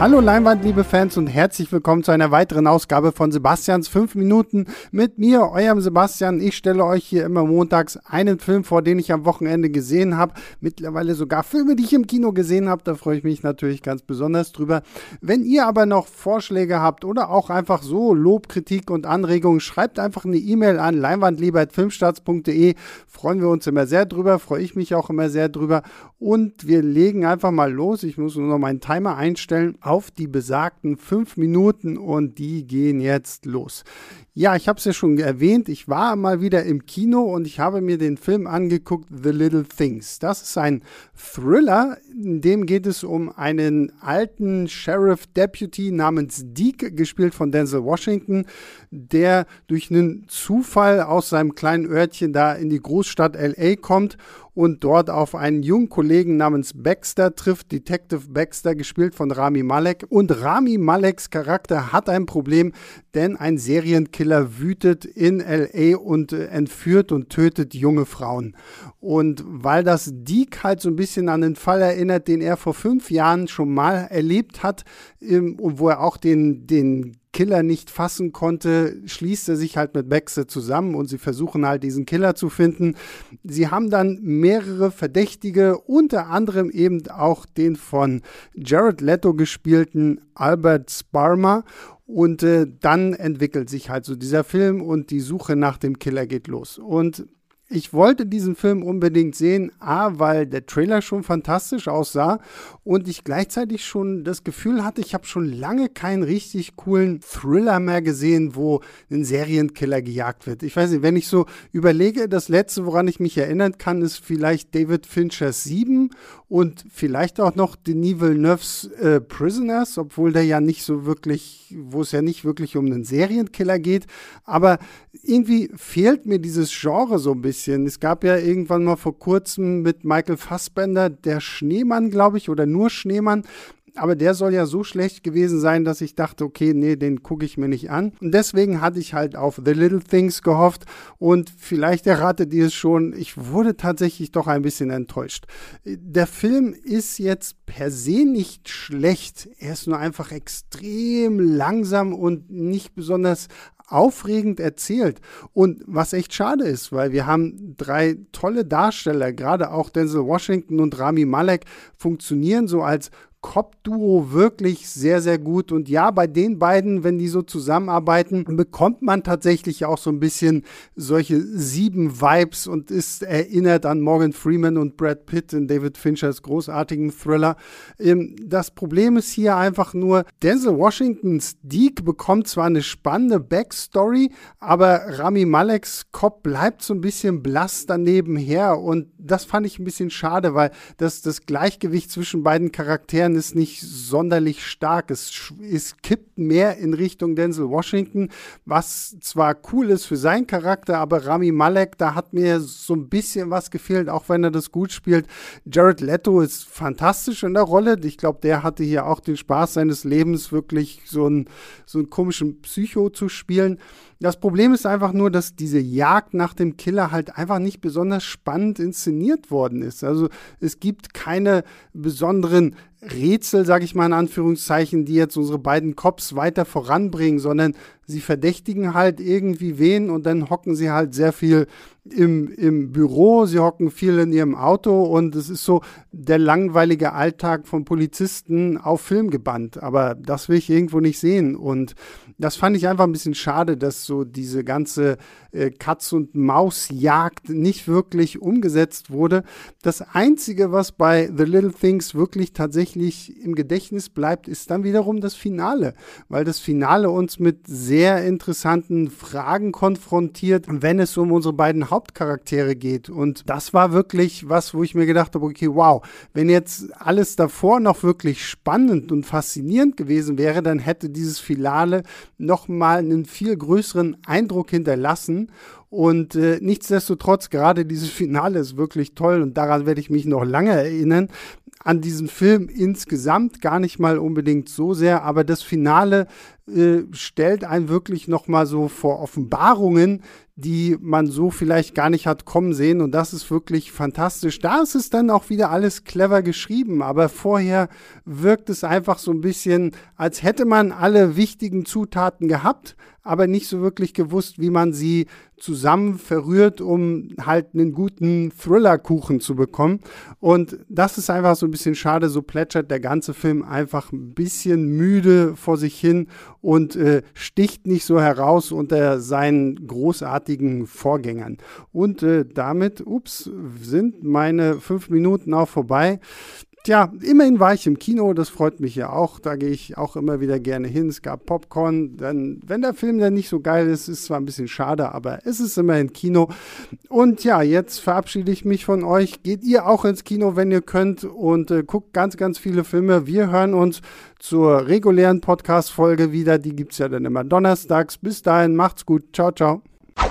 Hallo Leinwand, liebe Fans und herzlich willkommen zu einer weiteren Ausgabe von Sebastians 5 Minuten mit mir, eurem Sebastian. Ich stelle euch hier immer montags einen Film vor, den ich am Wochenende gesehen habe. Mittlerweile sogar Filme, die ich im Kino gesehen habe. Da freue ich mich natürlich ganz besonders drüber. Wenn ihr aber noch Vorschläge habt oder auch einfach so Lob, Kritik und Anregungen, schreibt einfach eine E-Mail an leinwandliebertfilmstarts.de. Freuen wir uns immer sehr drüber, freue ich mich auch immer sehr drüber. Und wir legen einfach mal los. Ich muss nur noch meinen Timer einstellen auf die besagten fünf Minuten und die gehen jetzt los. Ja, ich habe es ja schon erwähnt, ich war mal wieder im Kino und ich habe mir den Film angeguckt, The Little Things. Das ist ein Thriller, in dem geht es um einen alten Sheriff Deputy namens Deke, gespielt von Denzel Washington, der durch einen Zufall aus seinem kleinen Örtchen da in die Großstadt LA kommt und dort auf einen jungen Kollegen namens Baxter trifft, Detective Baxter, gespielt von Rami Malek. Und Rami Maleks Charakter hat ein Problem, denn ein Serienkiller wütet in LA und äh, entführt und tötet junge Frauen. Und weil das Deke halt so ein bisschen an den Fall erinnert, den er vor fünf Jahren schon mal erlebt hat, ähm, und wo er auch den, den Killer nicht fassen konnte, schließt er sich halt mit Baxter zusammen und sie versuchen halt diesen Killer zu finden. Sie haben dann mehrere Verdächtige, unter anderem eben auch den von Jared Leto gespielten Albert Sparma. Und äh, dann entwickelt sich halt so dieser Film und die Suche nach dem Killer geht los. Und ich wollte diesen Film unbedingt sehen, A, weil der Trailer schon fantastisch aussah und ich gleichzeitig schon das Gefühl hatte, ich habe schon lange keinen richtig coolen Thriller mehr gesehen, wo ein Serienkiller gejagt wird. Ich weiß nicht, wenn ich so überlege, das letzte, woran ich mich erinnern kann, ist vielleicht David Finchers 7 und vielleicht auch noch Denis Villeneuve's äh, Prisoners, obwohl der ja nicht so wirklich, wo es ja nicht wirklich um einen Serienkiller geht, aber irgendwie fehlt mir dieses Genre so ein bisschen bisschen. Es gab ja irgendwann mal vor kurzem mit Michael Fassbender der Schneemann, glaube ich, oder nur Schneemann. Aber der soll ja so schlecht gewesen sein, dass ich dachte, okay, nee, den gucke ich mir nicht an. Und deswegen hatte ich halt auf The Little Things gehofft. Und vielleicht erratet ihr es schon, ich wurde tatsächlich doch ein bisschen enttäuscht. Der Film ist jetzt per se nicht schlecht. Er ist nur einfach extrem langsam und nicht besonders aufregend erzählt. Und was echt schade ist, weil wir haben drei tolle Darsteller, gerade auch Denzel Washington und Rami Malek funktionieren so als Cop-Duo wirklich sehr, sehr gut. Und ja, bei den beiden, wenn die so zusammenarbeiten, bekommt man tatsächlich auch so ein bisschen solche sieben Vibes und ist erinnert an Morgan Freeman und Brad Pitt in David Finchers großartigen Thriller. Ähm, das Problem ist hier einfach nur, Denzel Washingtons Deke bekommt zwar eine spannende Backstory, aber Rami Maleks Cop bleibt so ein bisschen blass daneben her. Und das fand ich ein bisschen schade, weil das, das Gleichgewicht zwischen beiden Charakteren Bayern ist nicht sonderlich stark. Es, es kippt mehr in Richtung Denzel Washington, was zwar cool ist für seinen Charakter, aber Rami Malek, da hat mir so ein bisschen was gefehlt, auch wenn er das gut spielt. Jared Leto ist fantastisch in der Rolle. Ich glaube, der hatte hier auch den Spaß seines Lebens, wirklich so einen, so einen komischen Psycho zu spielen. Das Problem ist einfach nur, dass diese Jagd nach dem Killer halt einfach nicht besonders spannend inszeniert worden ist. Also es gibt keine besonderen Rätsel, sage ich mal in Anführungszeichen, die jetzt unsere beiden Cops weiter voranbringen, sondern sie verdächtigen halt irgendwie wen und dann hocken sie halt sehr viel im, im Büro, sie hocken viel in ihrem Auto und es ist so der langweilige Alltag von Polizisten auf Film gebannt. Aber das will ich irgendwo nicht sehen. Und das fand ich einfach ein bisschen schade, dass so diese ganze äh, Katz- und Maus-Jagd nicht wirklich umgesetzt wurde. Das Einzige, was bei The Little Things wirklich tatsächlich im Gedächtnis bleibt, ist dann wiederum das Finale, weil das Finale uns mit sehr interessanten Fragen konfrontiert, wenn es um unsere beiden Hauptcharaktere geht. Und das war wirklich was, wo ich mir gedacht habe, okay, wow, wenn jetzt alles davor noch wirklich spannend und faszinierend gewesen wäre, dann hätte dieses Finale nochmal einen viel größeren Eindruck hinterlassen. Und äh, nichtsdestotrotz, gerade dieses Finale ist wirklich toll und daran werde ich mich noch lange erinnern. An diesen Film insgesamt gar nicht mal unbedingt so sehr, aber das Finale äh, stellt einen wirklich noch mal so vor Offenbarungen, die man so vielleicht gar nicht hat kommen sehen. Und das ist wirklich fantastisch. Da ist es dann auch wieder alles clever geschrieben. Aber vorher wirkt es einfach so ein bisschen, als hätte man alle wichtigen Zutaten gehabt, aber nicht so wirklich gewusst, wie man sie zusammen verrührt, um halt einen guten Thriller-Kuchen zu bekommen. Und das ist einfach so ein bisschen schade. So plätschert der ganze Film einfach ein bisschen müde vor sich hin und äh, sticht nicht so heraus unter seinen großartigen Vorgängern. Und äh, damit, ups, sind meine fünf Minuten auch vorbei. Tja, immerhin war ich im Kino, das freut mich ja auch. Da gehe ich auch immer wieder gerne hin. Es gab Popcorn. Dann, wenn der Film dann nicht so geil ist, ist zwar ein bisschen schade, aber es ist immerhin Kino. Und ja, jetzt verabschiede ich mich von euch. Geht ihr auch ins Kino, wenn ihr könnt und äh, guckt ganz, ganz viele Filme. Wir hören uns zur regulären Podcast-Folge wieder. Die gibt es ja dann immer donnerstags. Bis dahin, macht's gut. Ciao, ciao.